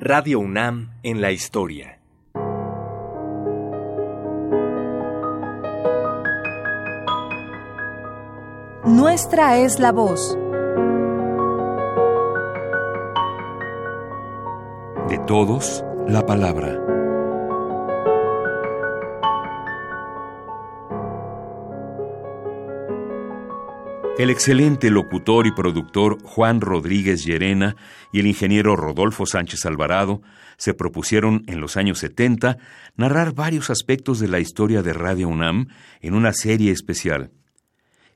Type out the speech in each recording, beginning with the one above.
Radio UNAM en la historia. Nuestra es la voz. De todos, la palabra. El excelente locutor y productor Juan Rodríguez Llerena y el ingeniero Rodolfo Sánchez Alvarado se propusieron en los años 70 narrar varios aspectos de la historia de Radio UNAM en una serie especial.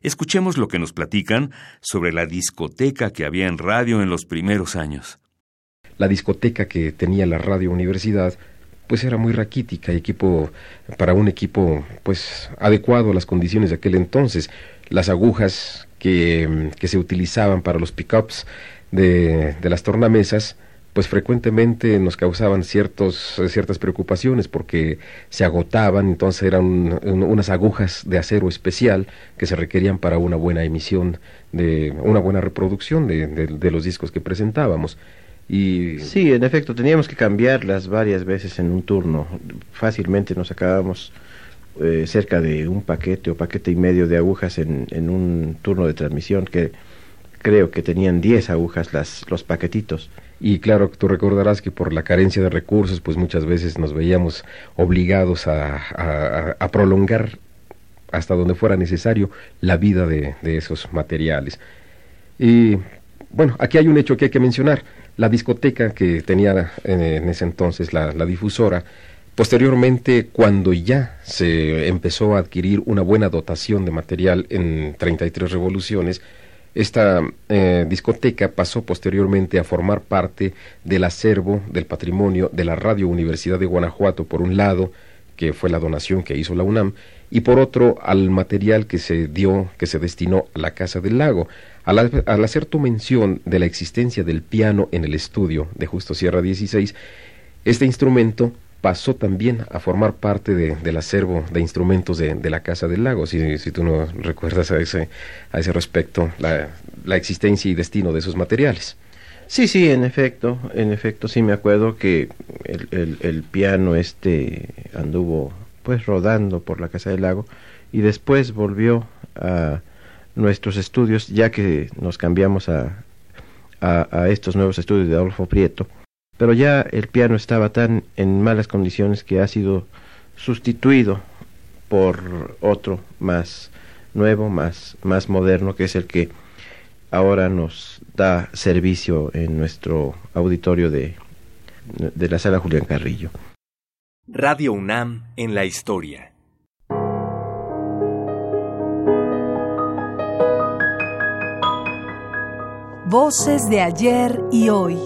Escuchemos lo que nos platican sobre la discoteca que había en radio en los primeros años. La discoteca que tenía la Radio Universidad pues era muy raquítica, equipo para un equipo pues adecuado a las condiciones de aquel entonces. Las agujas que, que se utilizaban para los pickups de, de las tornamesas, pues frecuentemente nos causaban ciertos, ciertas preocupaciones porque se agotaban, entonces eran unas agujas de acero especial que se requerían para una buena emisión, de una buena reproducción de, de, los discos que presentábamos. Y... Sí, en efecto, teníamos que cambiarlas varias veces en un turno. Fácilmente nos acabamos eh, cerca de un paquete o paquete y medio de agujas en, en un turno de transmisión que creo que tenían 10 agujas las, los paquetitos. Y claro, tú recordarás que por la carencia de recursos, pues muchas veces nos veíamos obligados a, a, prolongar hasta donde fuera necesario la vida de, de, esos materiales. Y bueno, aquí hay un hecho que hay que mencionar. La discoteca que tenía en, en ese entonces la, la difusora, Posteriormente, cuando ya se empezó a adquirir una buena dotación de material en 33 revoluciones, esta eh, discoteca pasó posteriormente a formar parte del acervo del patrimonio de la Radio Universidad de Guanajuato, por un lado, que fue la donación que hizo la UNAM, y por otro al material que se dio, que se destinó a la Casa del Lago. Al, al hacer tu mención de la existencia del piano en el estudio de Justo Sierra 16, este instrumento pasó también a formar parte de, del acervo de instrumentos de, de, la Casa del Lago, si, si tú no recuerdas a ese, a ese respecto la, la existencia y destino de esos materiales. Sí, sí, en efecto, en efecto, sí me acuerdo que el, el, piano este anduvo pues rodando por la Casa del Lago y después volvió a nuestros estudios ya que nos cambiamos a, a, a estos nuevos estudios de Adolfo Prieto pero ya el piano estaba tan en malas condiciones que ha sido sustituido por otro más nuevo, más, más moderno, que es el que ahora nos da servicio en nuestro auditorio de, de la sala Julián Carrillo. Radio UNAM en la historia. Voces de ayer y hoy.